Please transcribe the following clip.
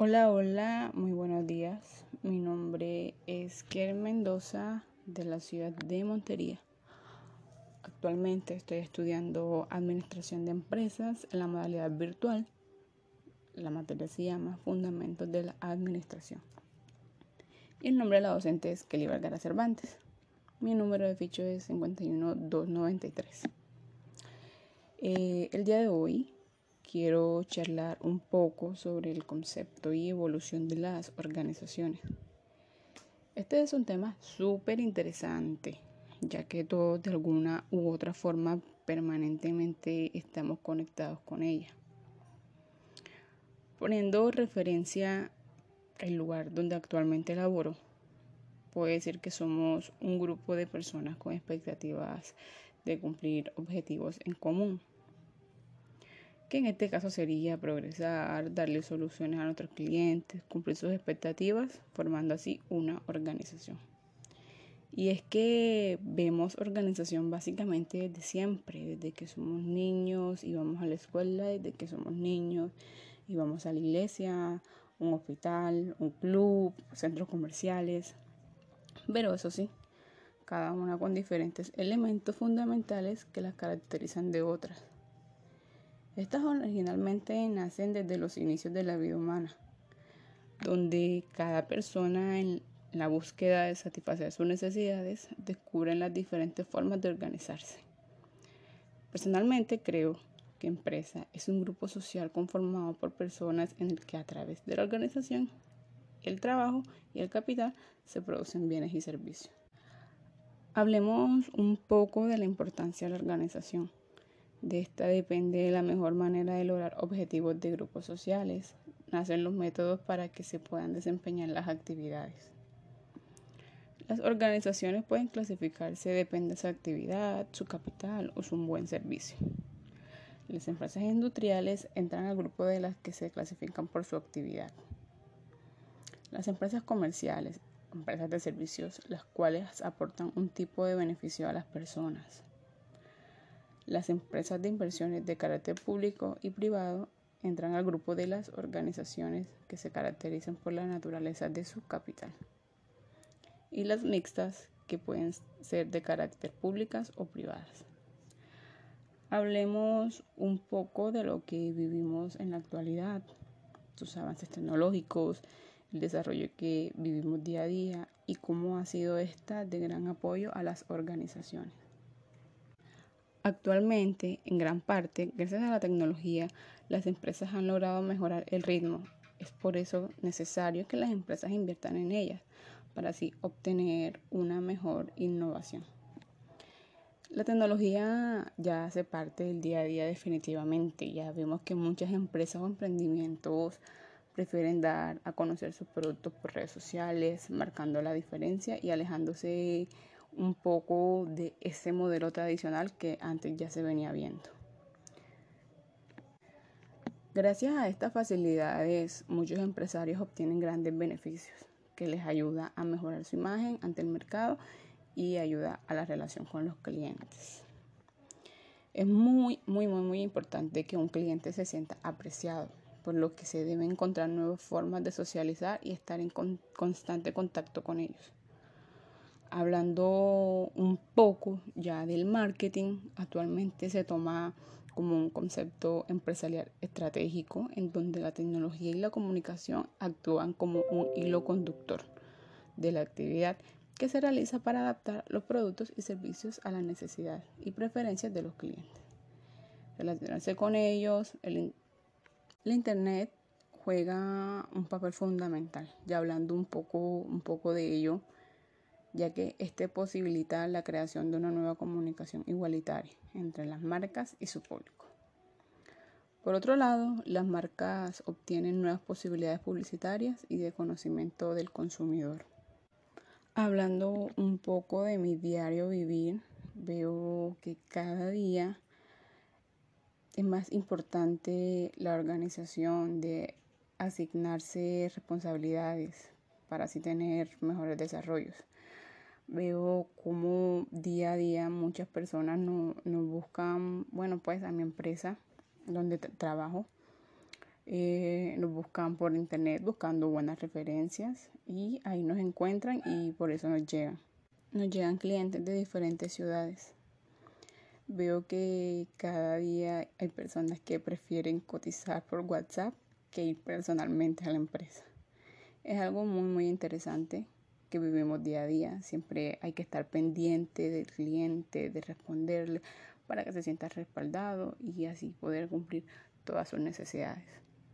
Hola, hola, muy buenos días. Mi nombre es Kier Mendoza de la ciudad de Montería. Actualmente estoy estudiando Administración de Empresas en la modalidad virtual. La materia se llama Fundamentos de la Administración. Y el nombre de la docente es Kelly Vergara Cervantes. Mi número de ficho es 51293. Eh, el día de hoy quiero charlar un poco sobre el concepto y evolución de las organizaciones. Este es un tema súper interesante, ya que todos de alguna u otra forma permanentemente estamos conectados con ella. Poniendo referencia al lugar donde actualmente laboro, puedo decir que somos un grupo de personas con expectativas de cumplir objetivos en común que en este caso sería progresar, darle soluciones a nuestros clientes, cumplir sus expectativas, formando así una organización. Y es que vemos organización básicamente desde siempre, desde que somos niños y vamos a la escuela, desde que somos niños y vamos a la iglesia, un hospital, un club, centros comerciales. Pero eso sí, cada una con diferentes elementos fundamentales que las caracterizan de otras. Estas originalmente nacen desde los inicios de la vida humana, donde cada persona en la búsqueda de satisfacer sus necesidades descubre las diferentes formas de organizarse. Personalmente creo que empresa es un grupo social conformado por personas en el que a través de la organización, el trabajo y el capital se producen bienes y servicios. Hablemos un poco de la importancia de la organización. De esta depende la mejor manera de lograr objetivos de grupos sociales. Nacen los métodos para que se puedan desempeñar las actividades. Las organizaciones pueden clasificarse depende de su actividad, su capital o su buen servicio. Las empresas industriales entran al grupo de las que se clasifican por su actividad. Las empresas comerciales, empresas de servicios, las cuales aportan un tipo de beneficio a las personas. Las empresas de inversiones de carácter público y privado entran al grupo de las organizaciones que se caracterizan por la naturaleza de su capital. Y las mixtas, que pueden ser de carácter públicas o privadas. Hablemos un poco de lo que vivimos en la actualidad, sus avances tecnológicos, el desarrollo que vivimos día a día y cómo ha sido esta de gran apoyo a las organizaciones. Actualmente, en gran parte, gracias a la tecnología, las empresas han logrado mejorar el ritmo. Es por eso necesario que las empresas inviertan en ellas, para así obtener una mejor innovación. La tecnología ya hace parte del día a día definitivamente. Ya vemos que muchas empresas o emprendimientos prefieren dar a conocer sus productos por redes sociales, marcando la diferencia y alejándose un poco de ese modelo tradicional que antes ya se venía viendo. Gracias a estas facilidades, muchos empresarios obtienen grandes beneficios que les ayuda a mejorar su imagen ante el mercado y ayuda a la relación con los clientes. Es muy, muy, muy, muy importante que un cliente se sienta apreciado, por lo que se deben encontrar nuevas formas de socializar y estar en constante contacto con ellos hablando un poco ya del marketing, actualmente se toma como un concepto empresarial estratégico en donde la tecnología y la comunicación actúan como un hilo conductor de la actividad que se realiza para adaptar los productos y servicios a las necesidades y preferencias de los clientes. Relacionarse con ellos, el, Internet juega un papel fundamental. Ya hablando un poco, un poco de ello, ya que este posibilita la creación de una nueva comunicación igualitaria entre las marcas y su público. Por otro lado, las marcas obtienen nuevas posibilidades publicitarias y de conocimiento del consumidor. Hablando un poco de mi diario vivir, veo que cada día es más importante la organización de asignarse responsabilidades para así tener mejores desarrollos veo como día a día muchas personas no, buscan, bueno, pues a mi empresa donde trabajo, Eh, nos buscan por internet buscando buenas referencias y ahí nos encuentran y por eso nos llegan. Nos llegan clientes de diferentes ciudades. Veo que cada día hay personas que prefieren cotizar por WhatsApp que ir personalmente a la empresa. Es algo muy muy interesante que vivimos día a día. Siempre hay que estar pendiente del cliente, de responderle para que se sienta respaldado y así poder cumplir todas sus necesidades.